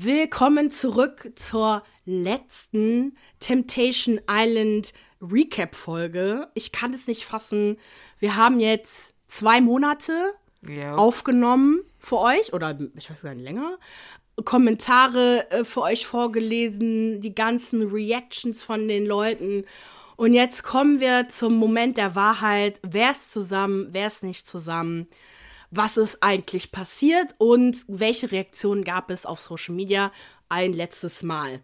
Willkommen zurück zur letzten Temptation Island Recap-Folge. Ich kann es nicht fassen. Wir haben jetzt zwei Monate Ja. aufgenommen für euch oder ich weiß gar nicht länger. Kommentare äh, für euch vorgelesen, die ganzen Reactions von den Leuten. Und jetzt kommen wir zum Moment der Wahrheit. Wer ist zusammen, wer ist nicht zusammen? Was ist eigentlich passiert und welche Reaktionen gab es auf Social Media ein letztes Mal?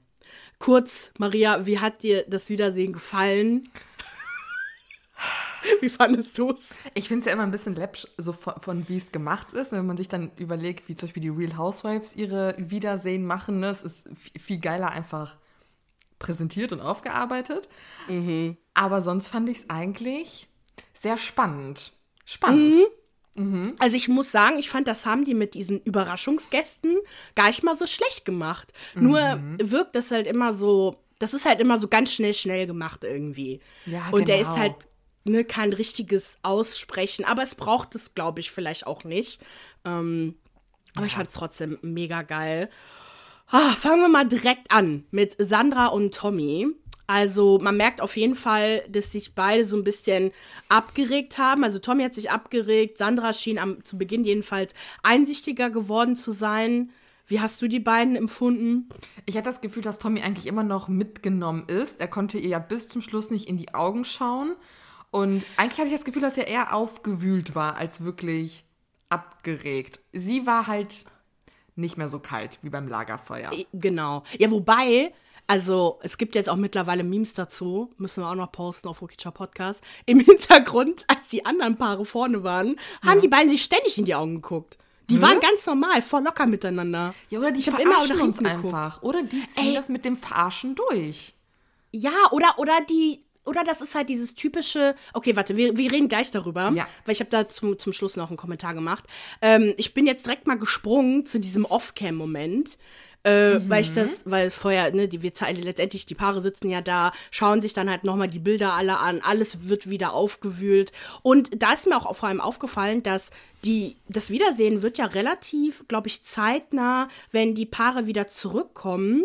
Kurz, Maria, wie hat dir das Wiedersehen gefallen? wie fandest du es? Ich finde es ja immer ein bisschen läppsch, so von, von wie es gemacht ist. Wenn man sich dann überlegt, wie zum Beispiel die Real Housewives ihre Wiedersehen machen, ne? es ist viel geiler einfach präsentiert und aufgearbeitet. Aber sonst fand ich es eigentlich sehr spannend. Spannend. Also ich muss sagen, ich fand, das haben die mit diesen Überraschungsgästen gar nicht mal so schlecht gemacht. Nur wirkt das halt immer so, das ist halt immer so ganz schnell, schnell gemacht irgendwie. Ja, Und der genau. ist halt ne, kein richtiges Aussprechen, aber es braucht es, glaube ich, vielleicht auch nicht. Ähm, aber ich fand es trotzdem mega geil. Ah, fangen wir mal direkt an mit Sandra und Tommy. Also man merkt auf jeden Fall, dass sich beide so ein bisschen abgeregt haben. Also Tommy hat sich abgeregt, Sandra schien am, zu Beginn jedenfalls einsichtiger geworden zu sein. Wie hast du die beiden empfunden? Ich hatte das Gefühl, dass Tommy eigentlich immer noch mitgenommen ist. Er konnte ihr ja bis zum Schluss nicht in die Augen schauen. Und eigentlich hatte ich das Gefühl, dass er eher aufgewühlt war, als wirklich abgeregt. Sie war halt nicht mehr so kalt wie beim Lagerfeuer. Genau. Ja, wobei, also es gibt jetzt auch mittlerweile Memes dazu, müssen wir auch noch posten auf Wokicha Podcast. Im Hintergrund, als die anderen Paare vorne waren, haben die beiden sich ständig in die Augen geguckt. Die waren ganz normal, voll locker miteinander. Ja, oder die ich verarschen immer uns einfach. Oder die ziehen Ey. das mit dem Verarschen durch. Ja, oder, oder die, oder das ist halt dieses typische, okay, warte, wir, wir reden gleich darüber, Ja. weil ich habe da zum, zum Schluss noch einen Kommentar gemacht. Ähm, ich bin jetzt direkt mal gesprungen zu diesem Off-Cam-Moment. Äh, Weil ich das, weil vorher, ne, die wir zeigen letztendlich, die Paare sitzen ja da, schauen sich dann halt nochmal die Bilder alle an, alles wird wieder aufgewühlt. Und da ist mir auch vor allem aufgefallen, dass die, das Wiedersehen wird ja relativ, glaube ich, zeitnah, wenn die Paare wieder zurückkommen.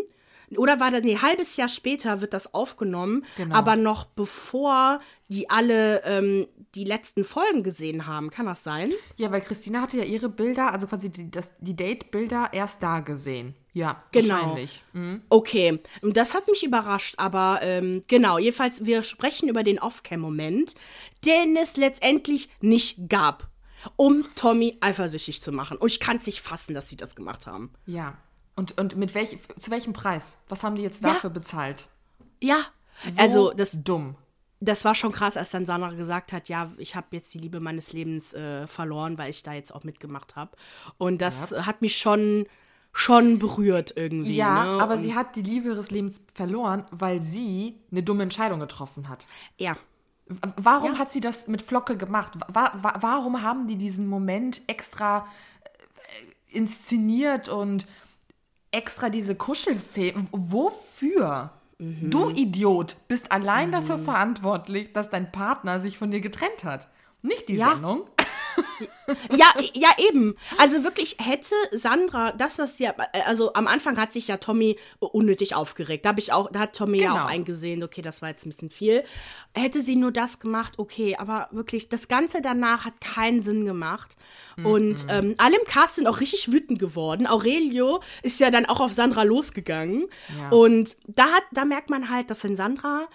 Oder war das, nee, halbes Jahr später wird das aufgenommen, Genau. aber noch bevor die alle ähm, die letzten Folgen gesehen haben. Kann das sein? Ja, weil Christina hatte ja ihre Bilder, also quasi die, das- die Date-Bilder erst da gesehen. Ja, Genau. wahrscheinlich. Mhm. Okay, und das hat mich überrascht, aber ähm, genau, jedenfalls, wir sprechen über den Off-Cam-Moment, den es letztendlich nicht gab, um Tommy eifersüchtig zu machen. Und ich kann es nicht fassen, dass sie das gemacht haben. Ja. Und, und mit welch, zu welchem Preis? Was haben die jetzt Ja. dafür bezahlt? Ja, So also das, dumm. das war schon krass, als dann Sandra gesagt hat, ja, ich habe jetzt die Liebe meines Lebens äh, verloren, weil ich da jetzt auch mitgemacht habe. Und das hat mich schon, schon berührt irgendwie. Ja, ne? aber Und, sie hat die Liebe ihres Lebens verloren, weil sie eine dumme Entscheidung getroffen hat. Ja, Warum hat sie das mit Flocke gemacht? Wa wa warum haben die diesen Moment extra äh, inszeniert und extra diese Kuschelszene? Wofür? Mhm. Du Idiot bist allein dafür verantwortlich, dass dein Partner sich von dir getrennt hat. Nicht die Ja. Sendung. Ja, ja, eben. Also wirklich hätte Sandra das, was sie, also am Anfang hat sich ja Tommy unnötig aufgeregt. Da habe ich auch, da hat Tommy ja Genau. auch eingesehen, okay, das war jetzt ein bisschen viel. Hätte sie nur das gemacht, okay, aber wirklich, das Ganze danach hat keinen Sinn gemacht. Und ähm, alle im Cast sind auch richtig wütend geworden. Aurelio ist ja dann auch auf Sandra losgegangen. Ja. Und da hat, da merkt man halt, dass wenn Sandra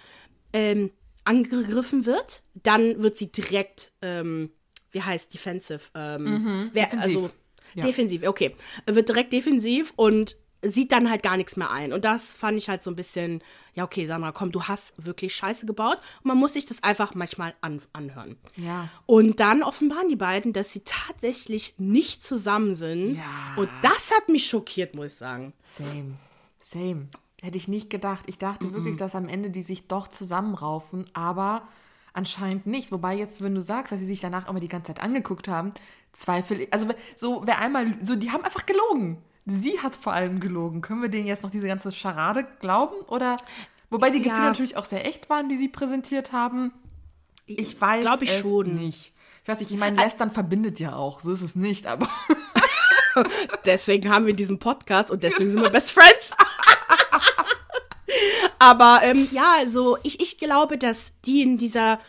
ähm, angegriffen wird, dann wird sie direkt, ähm, wie heißt defensive? Ähm, wer, defensiv. Also Ja. defensiv, okay. Wird direkt defensiv und sieht dann halt gar nichts mehr ein. Und das fand ich halt so ein bisschen, ja, okay, Sandra, komm, du hast wirklich Scheiße gebaut. Und man muss sich das einfach manchmal an, anhören. Ja. Und dann offenbaren die beiden, dass sie tatsächlich nicht zusammen sind. Ja. Und das hat mich schockiert, muss ich sagen. Same. Same. Hätte ich nicht gedacht. Ich dachte wirklich, dass am Ende die sich doch zusammenraufen, aber anscheinend nicht. Wobei jetzt, wenn du sagst, dass sie sich danach immer die ganze Zeit angeguckt haben, zweifle ich. Also so, wer einmal, so, die haben einfach gelogen. Sie hat vor allem gelogen. Können wir denen jetzt noch diese ganze Scharade glauben? Oder, wobei die Ja. Gefühle natürlich auch sehr echt waren, die sie präsentiert haben. Ich weiß Glaub ich es schon. nicht. Ich weiß nicht, ich meine, Lästern verbindet ja auch. So ist es nicht, aber deswegen haben wir diesen Podcast und deswegen sind wir Best Friends. Aber ähm, ja, also ich, ich glaube, dass die in dieser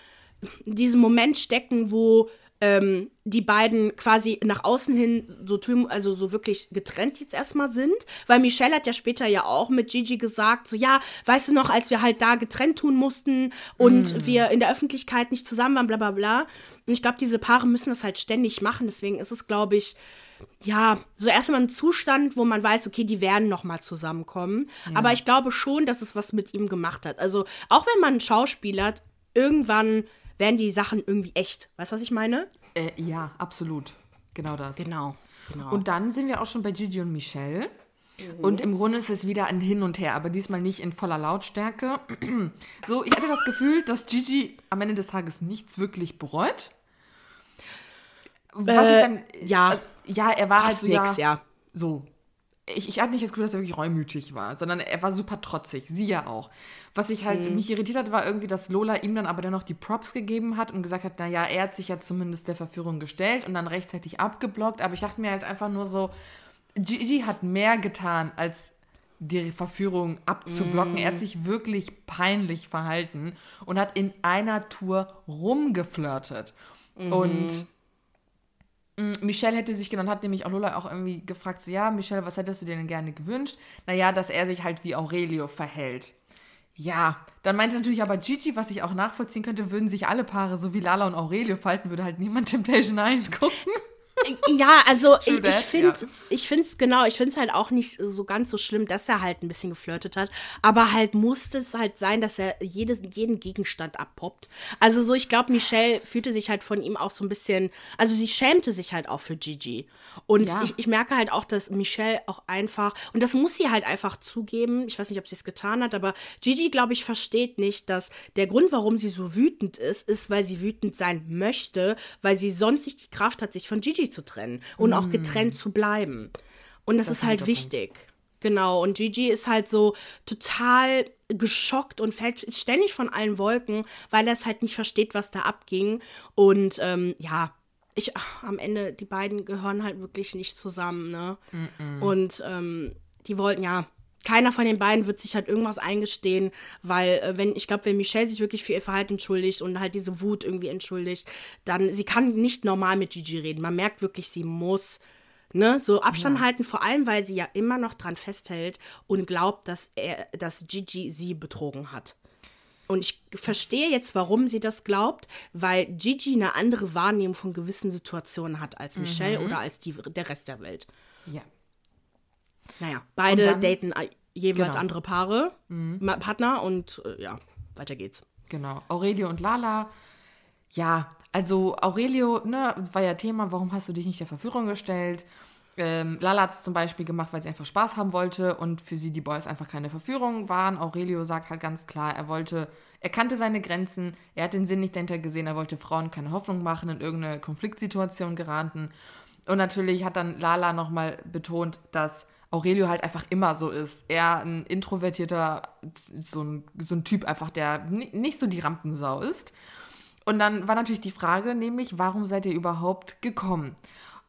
in diesem Moment stecken, wo ähm, die beiden quasi nach außen hin so also so wirklich getrennt jetzt erstmal sind, weil Michelle hat ja später ja auch mit Gigi gesagt, so ja, weißt du noch, als wir halt da getrennt tun mussten und mm. wir in der Öffentlichkeit nicht zusammen waren, bla bla bla. Und ich glaube, diese Paare müssen das halt ständig machen, deswegen ist es, glaube ich, ja, so erstmal ein Zustand, wo man weiß, okay, die werden noch mal zusammenkommen. Ja. Aber ich glaube schon, dass es was mit ihm gemacht hat. Also auch wenn man einen Schauspieler irgendwann werden die Sachen irgendwie echt. Weißt du, was ich meine? Äh, ja, absolut. Genau das. Genau, genau. Und dann sind wir auch schon bei Gigi und Michelle. Mhm. Und im Grunde ist es wieder ein Hin und Her, aber diesmal nicht in voller Lautstärke. so, ich hatte das Gefühl, dass Gigi am Ende des Tages nichts wirklich bereut. Was äh, ich dann. Ja. Also, ja, er war halt so. Nix, ja, ja. So, ich, ich hatte nicht das Gefühl, dass er wirklich reumütig war, sondern er war super trotzig, sie ja auch. Was ich halt, mhm. mich irritiert hat, war irgendwie, dass Lola ihm dann aber dennoch die Props gegeben hat und gesagt hat, naja, er hat sich ja zumindest der Verführung gestellt und dann rechtzeitig abgeblockt. Aber ich dachte mir halt einfach nur so, Gigi hat mehr getan, als die Verführung abzublocken. Mm. Er hat mhm. sich wirklich peinlich verhalten und hat in einer Tour rumgeflirtet. Mm. Und Mm, Michelle hätte sich genannt, hat nämlich auch Lola auch irgendwie gefragt, so, ja, Michelle, was hättest du dir denn gerne gewünscht? Naja, dass er sich halt wie Aurelio verhält. Ja, dann meinte natürlich aber Gigi, was ich auch nachvollziehen könnte, würden sich alle Paare so wie Lala und Aurelio falten, würde halt niemand Temptation 9 gucken. Ja, also ich, ich finde ja. ich finde es genau, ich finde es halt auch nicht so ganz so schlimm, dass er halt ein bisschen geflirtet hat, aber halt musste es halt sein, dass er jede, jeden Gegenstand abpoppt. Also so, ich glaube, Michelle fühlte sich halt von ihm auch so ein bisschen, also sie schämte sich halt auch für Gigi. Und ja. ich, ich merke halt auch, dass Michelle auch einfach, und das muss sie halt einfach zugeben, ich weiß nicht, ob sie es getan hat, aber Gigi, glaube ich, versteht nicht, dass der Grund, warum sie so wütend ist, ist, weil sie wütend sein möchte, weil sie sonst nicht die Kraft hat, sich von Gigi zu trennen und mm. auch getrennt zu bleiben. Und das, das ist halt wichtig. Punkt. Genau, und Gigi ist halt so total geschockt und fällt ständig von allen Wolken, weil er es halt nicht versteht, was da abging. Und ähm, ja, ich, ach, am Ende, die beiden gehören halt wirklich nicht zusammen, ne? Mm -mm. Und ähm, die wollten, ja, keiner von den beiden wird sich halt irgendwas eingestehen, weil äh, wenn, ich glaube, wenn Michelle sich wirklich für ihr Verhalten entschuldigt und halt diese Wut irgendwie entschuldigt, dann, sie kann nicht normal mit Gigi reden. Man merkt wirklich, sie muss, ne, so Abstand ja. halten, vor allem, weil sie ja immer noch dran festhält und glaubt, dass er, dass Gigi sie betrogen hat. Und ich verstehe jetzt, warum sie das glaubt, weil Gigi eine andere Wahrnehmung von gewissen Situationen hat als Michelle mhm. oder als die, der Rest der Welt. Ja. Naja, beide dann, daten jeweils genau. andere Paare, mhm. Partner und äh, ja, weiter geht's. Genau. Aurelio und Lala, ja, also Aurelio, ne, war ja Thema, warum hast du dich nicht der Verführung gestellt? Ähm, Lala hat es zum Beispiel gemacht, weil sie einfach Spaß haben wollte und für sie die Boys einfach keine Verführung waren. Aurelio sagt halt ganz klar, er wollte, er kannte seine Grenzen, er hat den Sinn nicht dahinter gesehen, er wollte Frauen keine Hoffnung machen, in irgendeine Konfliktsituation geraten. Und natürlich hat dann Lala nochmal betont, dass Aurelio halt einfach immer so ist. Er ein introvertierter, so ein, so ein Typ einfach, der nicht so die Rampensau ist. Und dann war natürlich die Frage, nämlich, warum seid ihr überhaupt gekommen?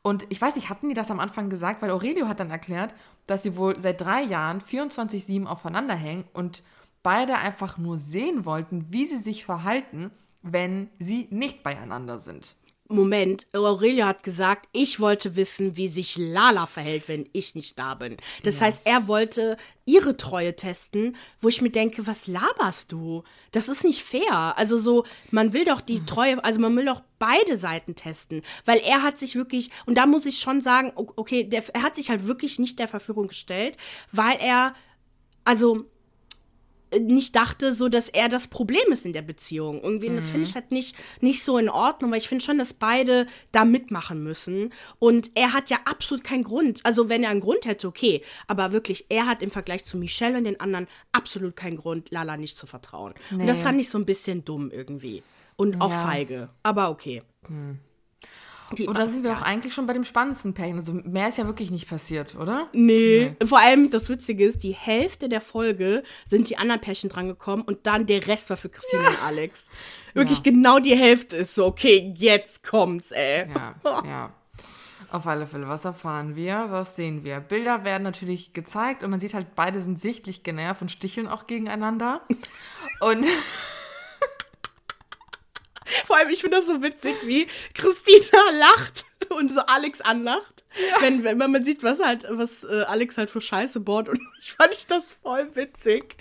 Und ich weiß nicht, hatten die das am Anfang gesagt? Weil Aurelio hat dann erklärt, dass sie wohl seit drei Jahren 24-7 aufeinander hängen und beide einfach nur sehen wollten, wie sie sich verhalten, wenn sie nicht beieinander sind. Moment, Aurelio hat gesagt, ich wollte wissen, wie sich Lala verhält, wenn ich nicht da bin. Das ja. heißt, er wollte ihre Treue testen, wo ich mir denke, was laberst du? Das ist nicht fair. Also so, man will doch die Treue, also man will doch beide Seiten testen, weil er hat sich wirklich, und da muss ich schon sagen, okay, der, er hat sich halt wirklich nicht der Verführung gestellt, weil er, also nicht dachte, so dass er das Problem ist in der Beziehung. Irgendwie, mhm. das finde ich halt nicht, nicht so in Ordnung, weil ich finde schon, dass beide da mitmachen müssen. Und er hat ja absolut keinen Grund. Also, wenn er einen Grund hätte, okay. Aber wirklich, er hat im Vergleich zu Michelle und den anderen absolut keinen Grund, Lala nicht zu vertrauen. Nee. Und das fand ich so ein bisschen dumm irgendwie. Und auch ja. feige. Aber okay. Mhm. Die, oder sind wir ja. auch eigentlich schon bei dem spannendsten Pärchen? Also mehr ist ja wirklich nicht passiert, oder? Nee. nee. Vor allem das Witzige ist, die Hälfte der Folge sind die anderen Pärchen drangekommen und dann der Rest war für Christine ja. und Alex. Wirklich ja. genau die Hälfte ist so, okay, jetzt kommt's, ey. Ja, ja. Auf alle Fälle, was erfahren wir? Was sehen wir? Bilder werden natürlich gezeigt und man sieht halt, beide sind sichtlich genervt und sticheln auch gegeneinander. und Vor allem, ich finde das so witzig, wie Christina lacht und so Alex anlacht. Ja. Wenn, wenn man sieht, was halt, was äh, Alex halt für Scheiße bohrt. Und ich fand das voll witzig.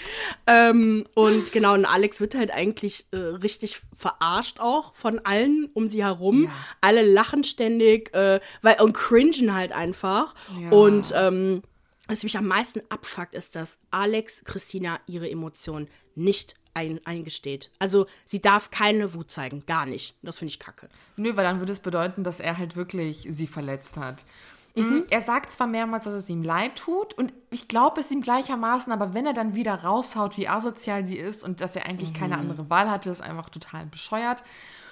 Ähm, und genau, und Alex wird halt eigentlich äh, richtig verarscht auch von allen um sie herum. Ja. Alle lachen ständig äh, weil, und cringen halt einfach. Ja. Und ähm, was mich am meisten abfuckt, ist, dass Alex Christina ihre Emotionen nicht ein, eingesteht. Also sie darf keine Wut zeigen, gar nicht. Das finde ich kacke. Nö, weil dann würde es bedeuten, dass er halt wirklich sie verletzt hat. Mhm. mhm. Er sagt zwar mehrmals, dass es ihm leid tut und ich glaube es ihm gleichermaßen, aber wenn er dann wieder raushaut, wie asozial sie ist und dass er eigentlich mhm. keine andere Wahl hatte, ist einfach total bescheuert.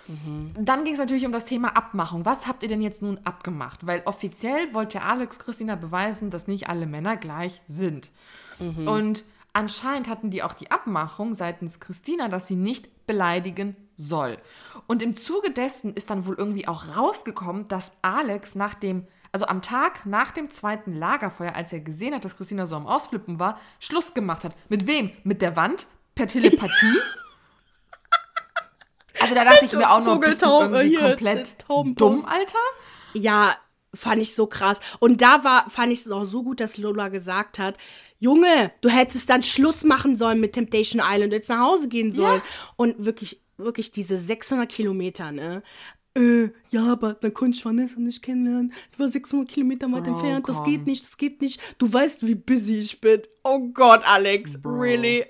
Mhm. Dann ging es natürlich um das Thema Abmachung. Was habt ihr denn jetzt nun abgemacht? Weil offiziell wollte Alex Christina beweisen, dass nicht alle Männer gleich sind. Mhm. Und Anscheinend hatten die auch die Abmachung seitens Christina, dass sie nicht beleidigen soll. Und im Zuge dessen ist dann wohl irgendwie auch rausgekommen, dass Alex nach dem, also am Tag nach dem zweiten Lagerfeuer, als er gesehen hat, dass Christina so am Ausflippen war, Schluss gemacht hat. Mit wem? Mit der Wand? Per Telepathie? also da dachte ich mir auch noch, bist du irgendwie komplett dumm, Alter? Ja, fand ich so krass. Und da war, fand ich es auch so gut, dass Lola gesagt hat, Junge, du hättest dann Schluss machen sollen mit Temptation Island und jetzt nach Hause gehen sollen. Ja. Und wirklich, wirklich diese 600 Kilometer, ne? Äh, ja, aber dann konnte ich Vanessa nicht kennenlernen. Ich war 600 Kilometer weit Bro, entfernt. Das komm. geht nicht, das geht nicht. Du weißt, wie busy ich bin. Oh Gott, Alex, Bro. really?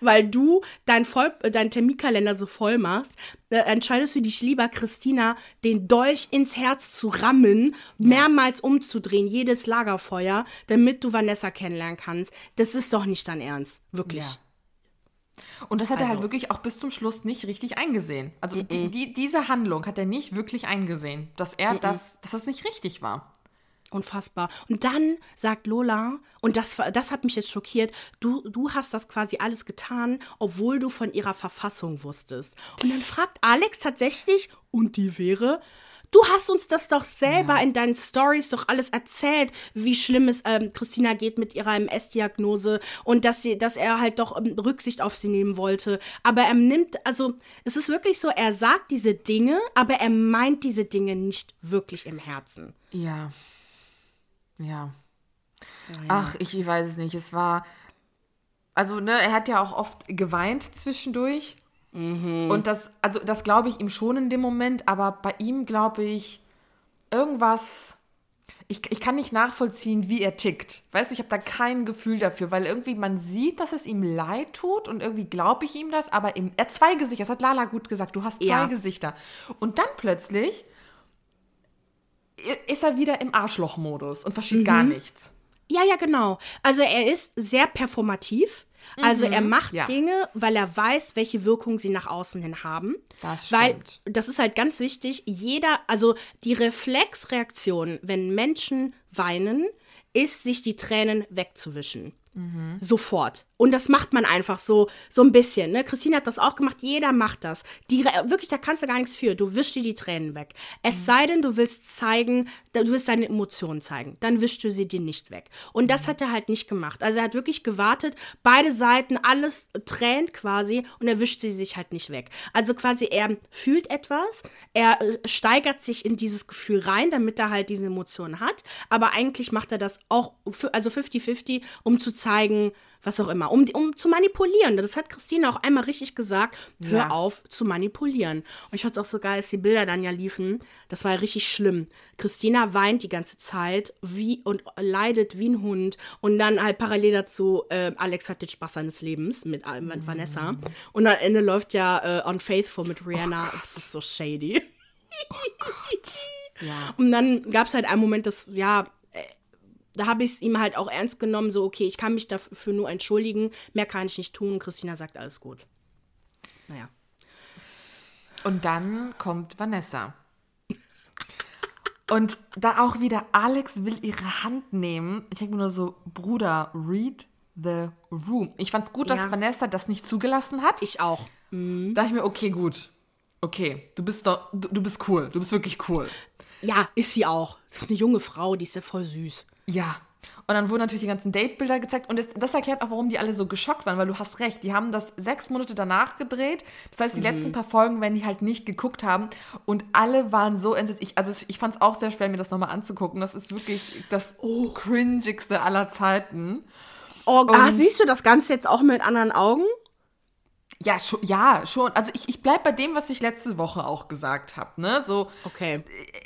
Weil du dein, voll, dein Terminkalender so voll machst, äh, entscheidest du dich lieber, Christina, den Dolch ins Herz zu rammen, mehrmals umzudrehen, jedes Lagerfeuer, damit du Vanessa kennenlernen kannst. Das ist doch nicht dein Ernst. Wirklich. Ja. Und das hat also. er halt also wirklich auch bis zum Schluss nicht richtig eingesehen. Also mm -mm. Die, die, diese Handlung hat er nicht wirklich eingesehen, dass er mm das, dass das nicht richtig war. Unfassbar. Und dann sagt Lola, und das, das hat mich jetzt schockiert, du, du hast das quasi alles getan, obwohl du von ihrer Verfassung wusstest. Und dann fragt Alex tatsächlich, und die wäre, Du hast uns das doch selber ja. in deinen Stories doch alles erzählt, wie schlimm es ähm, Christina geht mit ihrer MS-Diagnose und dass sie, dass er halt doch ähm, Rücksicht auf sie nehmen wollte. Aber er nimmt, also es ist wirklich so, er sagt diese Dinge, aber er meint diese Dinge nicht wirklich im Herzen. Ja. Ja. ja. Ach, ich, ich weiß es nicht. Es war. Also, ne, er hat ja auch oft geweint zwischendurch. Mhm. Und das, also das glaube ich ihm schon in dem Moment, aber bei ihm glaube ich, irgendwas. Ich, ich kann nicht nachvollziehen, wie er tickt. Weißt du, ich habe da kein Gefühl dafür, weil irgendwie man sieht, dass es ihm leid tut und irgendwie glaube ich ihm das, aber im, er hat zwei Gesichter, das hat Lala gut gesagt, du hast zwei ja. Gesichter. Und dann plötzlich ist er wieder im Arschloch-Modus und versteht mhm. gar nichts. Ja, ja, genau. Also er ist sehr performativ. Also mhm, er macht ja. Dinge, weil er weiß, welche Wirkung sie nach außen hin haben. Das stimmt. Weil das ist halt ganz wichtig. Jeder, also die Reflexreaktion, wenn Menschen weinen, ist, sich die Tränen wegzuwischen. Mhm. Sofort. Und das macht man einfach so, so ein bisschen. Ne? Christine hat das auch gemacht, jeder macht das. Die, wirklich, da kannst du gar nichts für. Du wischst dir die Tränen weg. Es mhm. sei denn, du willst zeigen, du willst deine Emotionen zeigen. Dann wischst du sie dir nicht weg. Und das mhm. hat er halt nicht gemacht. Also er hat wirklich gewartet, beide Seiten, alles tränt quasi und er wischt sie sich halt nicht weg. Also quasi, er fühlt etwas, er äh, steigert sich in dieses Gefühl rein, damit er halt diese Emotionen hat. Aber eigentlich macht er das auch, also 50-50, um zu zeigen, was auch immer, um, um zu manipulieren. Das hat Christine auch einmal richtig gesagt. Hör ja. auf zu manipulieren. Und ich fand es auch so geil, als die Bilder dann ja liefen. Das war ja richtig schlimm. Christina weint die ganze Zeit wie und leidet wie ein Hund. Und dann halt parallel dazu, äh, Alex hat den Spaß seines Lebens mit, mit mm. Vanessa. Und am Ende läuft ja äh, Unfaithful mit Rihanna. Oh das ist so shady. Oh Gott. Ja. Und dann gab es halt einen Moment, das, ja, da habe ich es ihm halt auch ernst genommen, so, okay, ich kann mich dafür nur entschuldigen, mehr kann ich nicht tun. Christina sagt, alles gut. Naja. Und dann kommt Vanessa. Und da auch wieder, Alex will ihre Hand nehmen. Ich denke mir nur so, Bruder, read the room. Ich fand es gut, dass ja. Vanessa das nicht zugelassen hat. Ich auch. Mhm. Da dachte ich mir, okay, gut. Okay, du bist doch, du, du bist cool. Du bist wirklich cool. Ja, ist sie auch. Das ist eine junge Frau, die ist ja voll süß. Ja. Und dann wurden natürlich die ganzen Datebilder gezeigt. Und das, das, erklärt auch, warum die alle so geschockt waren, weil du hast recht. Die haben das sechs Monate danach gedreht. Das heißt, die mhm. letzten paar Folgen werden die halt nicht geguckt haben. Und alle waren so entsetzt. Ich, also ich fand es auch sehr schwer, mir das nochmal anzugucken. Das ist wirklich das oh. cringigste aller Zeiten. Oh, ah, siehst du das Ganze jetzt auch mit anderen Augen? Ja, schon, ja, schon. Also ich, ich bleibe bei dem, was ich letzte Woche auch gesagt habe. Ne? So okay.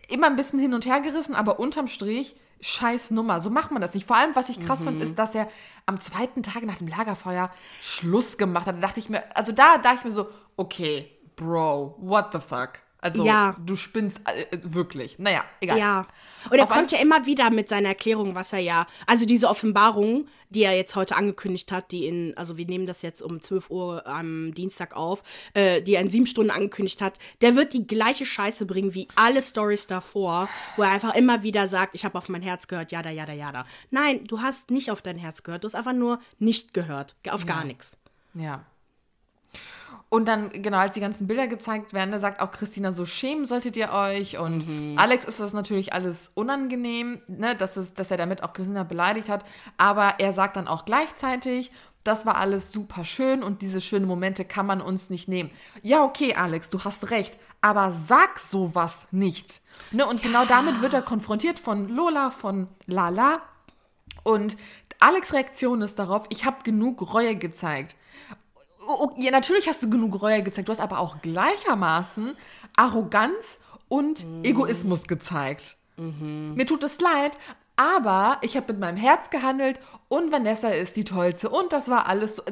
immer ein bisschen hin und her gerissen, aber unterm Strich scheiß Nummer. So macht man das nicht. Vor allem, was ich krass mhm. fand, ist, dass er am zweiten Tag nach dem Lagerfeuer Schluss gemacht hat. Da dachte ich mir, also da dachte ich mir so, okay, Bro, what the fuck? Also, ja. du spinnst äh, wirklich. Naja, egal. Ja. Und er Auf kommt ja immer wieder mit seiner Erklärung, was er ja, also diese Offenbarung, die er jetzt heute angekündigt hat, die in, also wir nehmen das jetzt um 12 Uhr am Dienstag auf, äh, die er in sieben Stunden angekündigt hat, der wird die gleiche Scheiße bringen wie alle Stories davor, wo er einfach immer wieder sagt, ich habe auf mein Herz gehört, jada, jada, jada. Nein, du hast nicht auf dein Herz gehört, du hast einfach nur nicht gehört, auf ja. gar nichts. Ja. Und dann, genau, als die ganzen Bilder gezeigt werden, da sagt auch Christina, so schämen solltet ihr euch. Und mhm. Alex ist das natürlich alles unangenehm, ne, dass, es, dass er damit auch Christina beleidigt hat. Aber er sagt dann auch gleichzeitig, das war alles super schön und diese schönen Momente kann man uns nicht nehmen. Ja, okay, Alex, du hast recht, aber sag sowas nicht. Ne, und ja. genau damit wird er konfrontiert von Lola, von Lala. Und Alex' Reaktion ist darauf, ich habe genug Reue gezeigt. Oh, ja, natürlich hast du genug Reue gezeigt, du hast aber auch gleichermaßen Arroganz und mhm. Egoismus gezeigt. Mhm. Mir tut es leid, aber ich habe mit meinem Herz gehandelt und Vanessa ist die Tollste und das war alles so.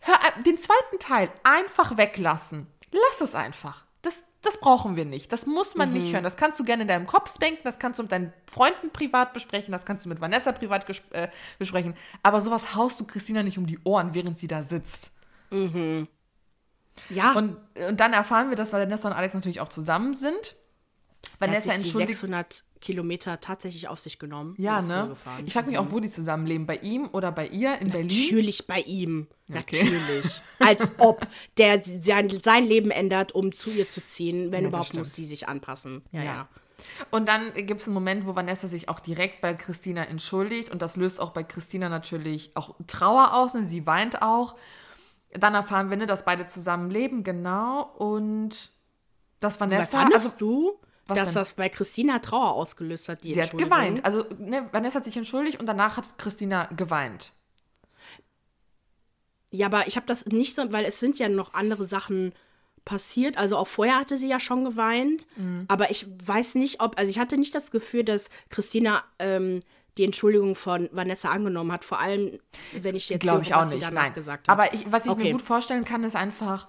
Hör, den zweiten Teil einfach weglassen. Lass es einfach. Das, das brauchen wir nicht. Das muss man mhm. nicht hören. Das kannst du gerne in deinem Kopf denken, das kannst du mit deinen Freunden privat besprechen, das kannst du mit Vanessa privat äh, besprechen. Aber sowas haust du Christina nicht um die Ohren, während sie da sitzt. Mhm. Ja. Und, und dann erfahren wir, dass Vanessa und Alex natürlich auch zusammen sind. Vanessa hat sich entschuldigt. Die 600 Kilometer tatsächlich auf sich genommen. Ja, ne? Ich frage mich auch, wo die zusammenleben. Bei ihm oder bei ihr in Natürlich Berlin? Natürlich bei ihm. Okay. Natürlich. Als ob der sein, sein Leben ändert, um zu ihr zu ziehen. Wenn ja, überhaupt, muss sie sich anpassen. Ja, ja. ja. Und dann gibt es einen Moment, wo Vanessa sich auch direkt bei Christina entschuldigt. Und das löst auch bei Christina natürlich auch Trauer aus. Und sie weint auch. Dann erfahren wir, ne, dass beide zusammen leben, genau. Und dass Vanessa. Was also du? dass denn? das bei Christina Trauer ausgelöst hat, die Sie hat geweint. Also ne, Vanessa hat sich entschuldigt und danach hat Christina geweint. Ja, aber ich habe das nicht so, weil es sind ja noch andere Sachen passiert. Also auch vorher hatte sie ja schon geweint. Mhm. Aber ich weiß nicht, ob, also ich hatte nicht das Gefühl, dass Christina ähm, die Entschuldigung von Vanessa angenommen hat. Vor allem, wenn ich jetzt glaube ich auch nicht. Nein. gesagt hat. Aber ich, was ich okay. mir gut vorstellen kann, ist einfach,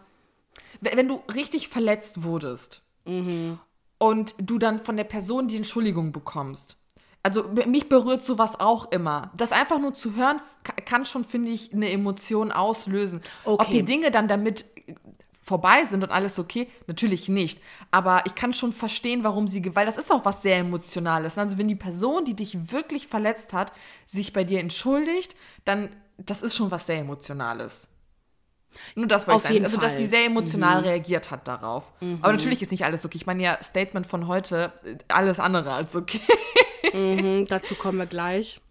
wenn du richtig verletzt wurdest mhm. und du dann von der Person die Entschuldigung bekommst. Also mich berührt sowas auch immer. Das einfach nur zu hören, kann schon, finde ich, eine Emotion auslösen. Okay. Ob die Dinge dann damit vorbei sind und alles okay? Natürlich nicht. Aber ich kann schon verstehen, warum sie, weil das ist auch was sehr Emotionales. Also wenn die Person, die dich wirklich verletzt hat, sich bei dir entschuldigt, dann, das ist schon was sehr Emotionales. Nur das wollte ich sagen. Also, dass sie sehr emotional mhm. reagiert hat darauf. Mhm. Aber natürlich ist nicht alles okay. Ich meine ja, Statement von heute, alles andere als okay. Mhm, dazu kommen wir gleich.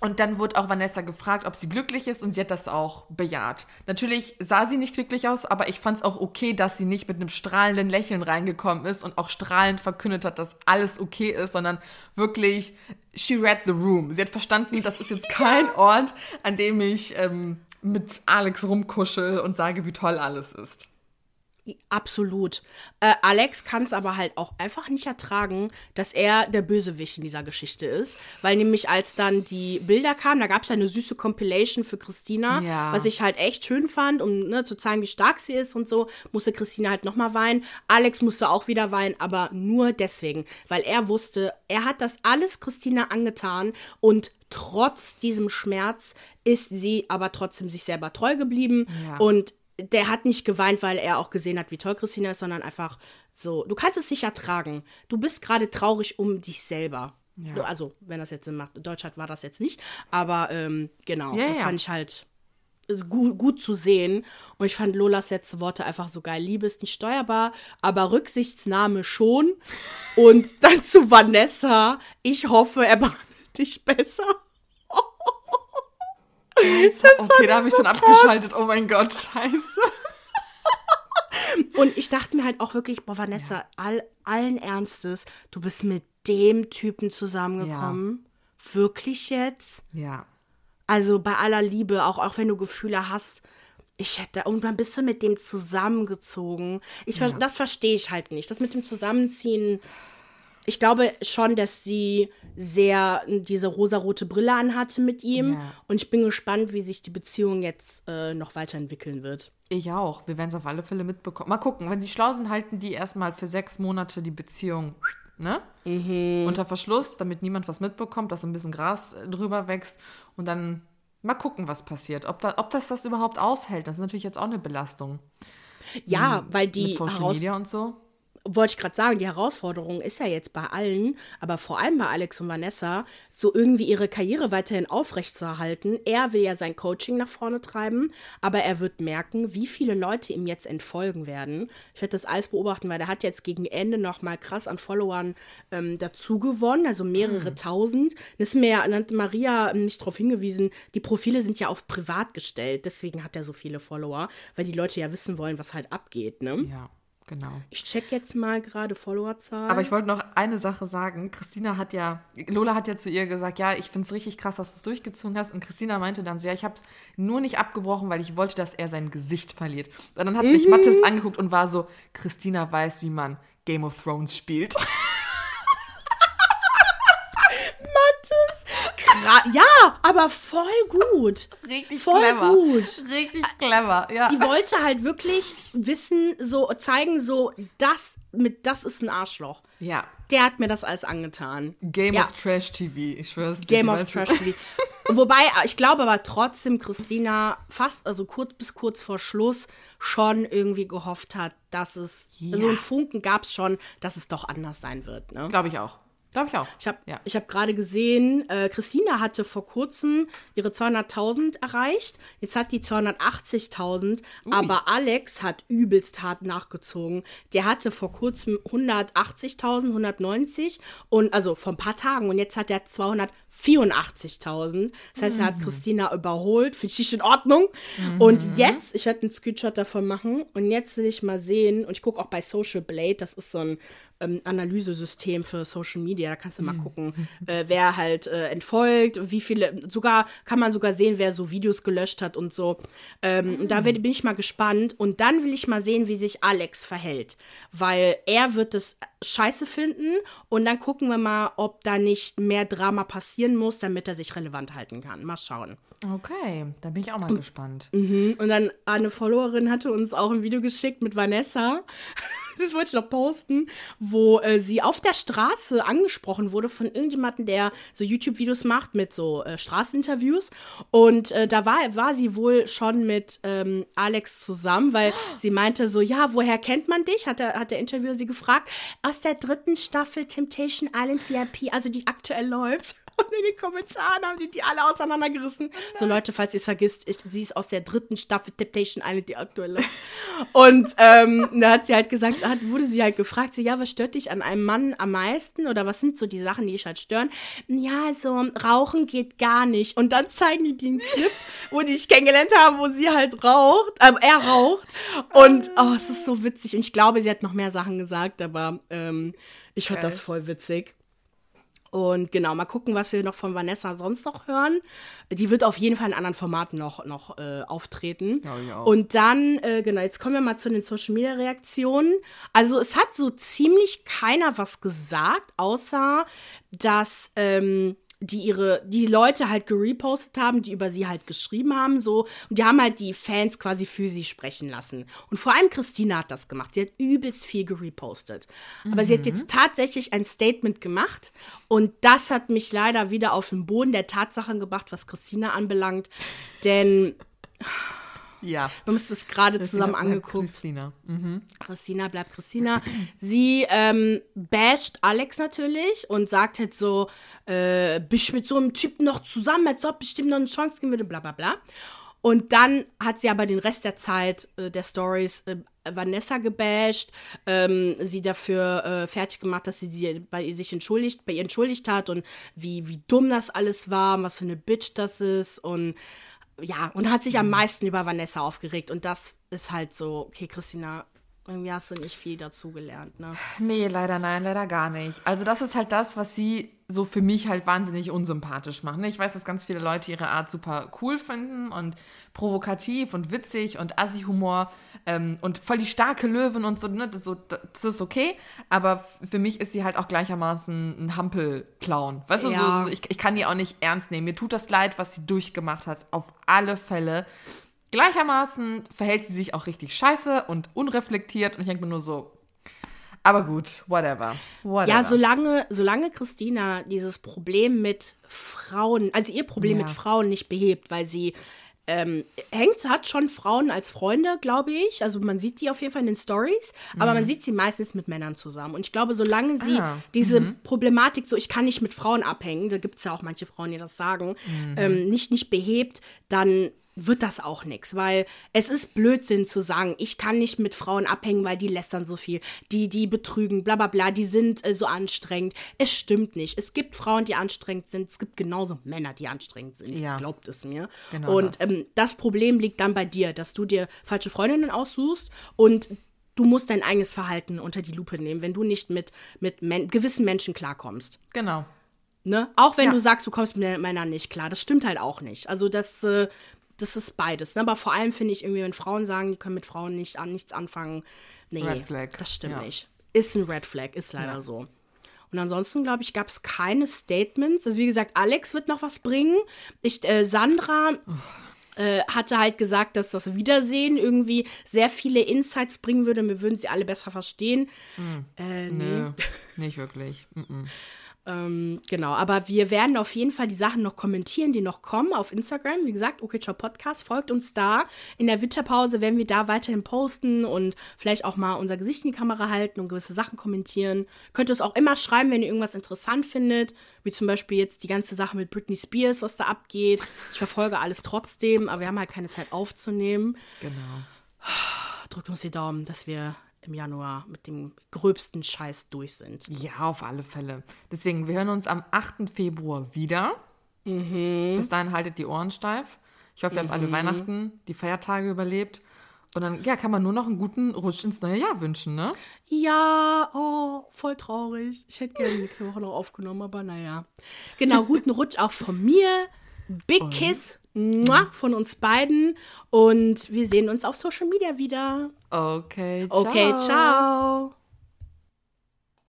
Und dann wurde auch Vanessa gefragt, ob sie glücklich ist und sie hat das auch bejaht. Natürlich sah sie nicht glücklich aus, aber ich fand es auch okay, dass sie nicht mit einem strahlenden Lächeln reingekommen ist und auch strahlend verkündet hat, dass alles okay ist, sondern wirklich, she read the room. Sie hat verstanden, das ist jetzt kein Ort, an dem ich ähm, mit Alex rumkuschel und sage, wie toll alles ist. Absolut. Äh, Alex kann es aber halt auch einfach nicht ertragen, dass er der Bösewicht in dieser Geschichte ist. Weil nämlich, als dann die Bilder kamen, da gab es eine süße Compilation für Christina, ja. was ich halt echt schön fand, um ne, zu zeigen, wie stark sie ist und so, musste Christina halt nochmal weinen. Alex musste auch wieder weinen, aber nur deswegen, weil er wusste, er hat das alles Christina angetan und trotz diesem Schmerz ist sie aber trotzdem sich selber treu geblieben ja. und der hat nicht geweint, weil er auch gesehen hat, wie toll Christina ist, sondern einfach so, du kannst es sicher tragen. Du bist gerade traurig um dich selber. Ja. Also, wenn das jetzt Sinn macht. Deutschland war das jetzt nicht, aber ähm, genau, ja, das ja. fand ich halt gut, gut zu sehen. Und ich fand Lolas letzte Worte einfach so geil. Liebe ist nicht steuerbar, aber Rücksichtsnahme schon. Und dann zu Vanessa. Ich hoffe, er behandelt dich besser. Okay, da habe ich schon abgeschaltet. Oh mein Gott, scheiße. Und ich dachte mir halt auch wirklich, boah, Vanessa, ja. all, allen Ernstes, du bist mit dem Typen zusammengekommen. Ja. Wirklich jetzt? Ja. Also bei aller Liebe, auch, auch wenn du Gefühle hast, ich hätte, und dann bist du mit dem zusammengezogen. Ich, ja. Das verstehe ich halt nicht. Das mit dem Zusammenziehen, ich glaube schon, dass sie sehr diese rosarote Brille anhatte mit ihm. Ja. Und ich bin gespannt, wie sich die Beziehung jetzt äh, noch weiterentwickeln wird. Ich auch. Wir werden es auf alle Fälle mitbekommen. Mal gucken, wenn sie schlau sind, halten die erstmal für sechs Monate die Beziehung ne? Mhm. Unter Verschluss, damit niemand was mitbekommt, dass ein bisschen Gras äh, drüber wächst. Und dann mal gucken, was passiert. Ob, da, ob das das überhaupt aushält. Das ist natürlich jetzt auch eine Belastung. Ja, weil die. Mit Social Media und so wollte ich gerade sagen, die Herausforderung ist ja jetzt bei allen, aber vor allem bei Alex und Vanessa, so irgendwie ihre Karriere weiterhin aufrechtzuerhalten. Er will ja sein Coaching nach vorne treiben, aber er wird merken, wie viele Leute ihm jetzt entfolgen werden. Ich werde das alles beobachten, weil er hat jetzt gegen Ende noch mal krass an Followern ähm, dazu gewonnen, also mehrere mhm. tausend. Das ist mir nannte Maria nicht darauf hingewiesen, die Profile sind ja auf privat gestellt, deswegen hat er so viele Follower, weil die Leute ja wissen wollen, was halt abgeht, ne? Ja. Genau. Ich check jetzt mal gerade Followerzahl. Aber ich wollte noch eine Sache sagen. Christina hat ja, Lola hat ja zu ihr gesagt, ja, ich finde es richtig krass, dass du es durchgezogen hast. Und Christina meinte dann so, ja, ich habe es nur nicht abgebrochen, weil ich wollte, dass er sein Gesicht verliert. Und dann hat mhm. mich Mathis angeguckt und war so, Christina weiß, wie man Game of Thrones spielt. ja, aber voll gut. Richtig voll clever. gut. Richtig clever, ja. Die wollte halt wirklich wissen, so zeigen, so, das, mit, das ist ein Arschloch. Ja. Der hat mir das alles angetan. Game ja. of Trash TV, ich schwör's dir. Game of Trash TV. Wobei, ich glaube aber trotzdem, Christina fast, also kurz bis kurz vor Schluss, schon irgendwie gehofft hat, dass es, ja. so ein Funken gab es schon, dass es doch anders sein wird. Ne? Glaube ich auch. Glaube ich auch. Ich habe ja. hab gerade gesehen, äh, Christina hatte vor kurzem ihre 200.000 erreicht. Jetzt hat die 280.000. Aber Alex hat übelst hart nachgezogen. Der hatte vor kurzem 180.000, 190 und also vor ein paar Tagen. Und jetzt hat er 284.000. Das heißt, er hat mhm. Christina überholt. Finde ich in Ordnung. Mhm. Und jetzt, ich werde einen Screenshot davon machen. Und jetzt will ich mal sehen. Und ich gucke auch bei Social Blade. Das ist so ein ähm, Analysesystem für Social Media. Da kannst du mal gucken, äh, wer halt äh, entfolgt, wie viele, sogar kann man sogar sehen, wer so Videos gelöscht hat und so. Ähm, mhm. Da bin ich mal gespannt. Und dann will ich mal sehen, wie sich Alex verhält. Weil er wird es scheiße finden und dann gucken wir mal, ob da nicht mehr Drama passieren muss, damit er sich relevant halten kann. Mal schauen. Okay, da bin ich auch mal gespannt. Mhm. Und dann eine Followerin hatte uns auch ein Video geschickt mit Vanessa. das wollte ich noch posten, wo äh, sie auf der Straße angesprochen wurde von irgendjemandem, der so YouTube-Videos macht mit so äh, Straßeninterviews. Und äh, da war, war sie wohl schon mit ähm, Alex zusammen, weil sie meinte so, ja, woher kennt man dich? Hat der, hat der Interviewer sie gefragt. Aus der dritten Staffel Temptation Island VIP, also die aktuell läuft. Und in den Kommentaren haben die die alle auseinandergerissen. So Leute, falls ihr es vergisst, ich, sie ist aus der dritten Staffel Temptation Island, die aktuelle. Und ähm, da hat sie halt gesagt, hat, wurde sie halt gefragt, so, ja, was stört dich an einem Mann am meisten? Oder was sind so die Sachen, die dich halt stören? Ja, so Rauchen geht gar nicht. Und dann zeigen die den Clip, wo die sich kennengelernt haben, wo sie halt raucht, äh, er raucht. Und oh, es ist so witzig. Und ich glaube, sie hat noch mehr Sachen gesagt, aber ähm, ich fand das voll witzig. Und genau, mal gucken, was wir noch von Vanessa sonst noch hören. Die wird auf jeden Fall in anderen Formaten noch, noch äh, auftreten. Ja. Und dann, äh, genau, jetzt kommen wir mal zu den Social Media Reaktionen. Also es hat so ziemlich keiner was gesagt, außer dass ähm, die ihre, die Leute halt gerepostet haben, die über sie halt geschrieben haben, so. Und die haben halt die Fans quasi für sie sprechen lassen. Und vor allem Christina hat das gemacht. Sie hat übelst viel gerepostet. Aber mhm. sie hat jetzt mhm. tatsächlich ein Statement gemacht. Und das hat mich leider wieder auf den Boden der Tatsachen gebracht, was Christina anbelangt. Denn ja. Wir haben uns das gerade zusammen angeguckt. Christina. Mhm. Christina bleibt Christina. Sie ähm, basht Alex natürlich und sagt halt so, äh, bist mit so einem Typen noch zusammen, als ob bestimmt noch eine Chance geben würde, bla bla bla. Und dann hat sie aber den Rest der Zeit äh, der Stories äh, Vanessa gebasht, ähm, sie dafür äh, fertig gemacht, dass sie, sie bei ihr sich entschuldigt, bei ihr entschuldigt hat und wie, wie dumm das alles war, was für eine Bitch das ist und ja, und hat sich am meisten über Vanessa aufgeregt und das ist halt so, okay, Christina, irgendwie hast du nicht viel dazugelernt, ne? Nee, leider nein, leider gar nicht. Also das ist halt das, was sie so für mich halt wahnsinnig unsympathisch macht. ne? Ich weiß, dass ganz viele Leute ihre Art super cool finden und provokativ und witzig und Assi-Humor ähm, und voll die starke Löwen und so, ne? Das, ist so, das ist okay, aber für mich ist sie halt auch gleichermaßen ein Hampel-Clown. Weißt du, Ja. so, so, ich, ich kann die auch nicht ernst nehmen. Mir tut das leid, was sie durchgemacht hat, auf alle Fälle. Gleichermaßen verhält sie sich auch richtig scheiße und unreflektiert und ich denke mir nur so, aber gut, whatever. whatever. Ja, solange, solange Christina dieses Problem mit Frauen, also ihr Problem Ja. mit Frauen nicht behebt, weil sie ähm, hängt, hat schon Frauen als Freunde, glaube ich. Also man sieht die auf jeden Fall in den Stories, aber man sieht sie meistens mit Männern zusammen. Und ich glaube, solange sie Mhm. Ah, diese Problematik, so ich kann nicht mit Frauen abhängen, da gibt es ja auch manche Frauen, die das sagen, Mhm. ähm, nicht, nicht behebt, dann wird das auch nichts, weil es ist Blödsinn zu sagen, ich kann nicht mit Frauen abhängen, weil die lästern so viel, die, die betrügen, bla bla bla, die sind äh, so anstrengend. Es stimmt nicht. Es gibt Frauen, die anstrengend sind, es gibt genauso Männer, die anstrengend sind. Ja. Glaubt es mir. Genau und das. ähm, das Problem liegt dann bei dir, dass du dir falsche Freundinnen aussuchst und du musst dein eigenes Verhalten unter die Lupe nehmen, wenn du nicht mit, mit men gewissen Menschen klarkommst. Genau. Ne? Auch wenn Ja. du sagst, du kommst mit Männern nicht klar. Das stimmt halt auch nicht. Also das, äh, das ist beides. Ne? Aber vor allem finde ich irgendwie, wenn Frauen sagen, die können mit Frauen nicht an nichts anfangen, nee, Red Flag. das stimmt Ja. nicht. Ist ein Red Flag, ist leider Ja. so. Und ansonsten, glaube ich, gab es keine Statements. Also wie gesagt, Alex wird noch was bringen. Ich, äh, Sandra äh, hatte halt gesagt, dass das Wiedersehen irgendwie sehr viele Insights bringen würde. Wir würden sie alle besser verstehen. Äh, nee. Nö, nicht wirklich. Mm-mm. Ähm, genau, aber wir werden auf jeden Fall die Sachen noch kommentieren, die noch kommen auf Instagram. Wie gesagt, okay, ciao Podcast, folgt uns da. In der Winterpause werden wir da weiterhin posten und vielleicht auch mal unser Gesicht in die Kamera halten und gewisse Sachen kommentieren. Könnt ihr es auch immer schreiben, wenn ihr irgendwas interessant findet, wie zum Beispiel jetzt die ganze Sache mit Britney Spears, was da abgeht. Ich verfolge alles trotzdem, aber wir haben halt keine Zeit aufzunehmen. Genau. Drückt uns die Daumen, dass wir im Januar mit dem gröbsten Scheiß durch sind. Ja, auf alle Fälle. Deswegen, wir hören uns am 8. Februar wieder. Mhm. Bis dahin haltet die Ohren steif. Ich hoffe, ihr habt alle Weihnachten, die Feiertage überlebt. Und dann ja, kann man nur noch einen guten Rutsch ins neue Jahr wünschen, ne? Ja, oh, voll traurig. Ich hätte gerne nächste Woche noch aufgenommen, aber naja. Genau, guten Rutsch auch von mir. Big Kiss muah, von uns beiden. Und wir sehen uns auf Social Media wieder. Okay, ciao. Okay, ciao.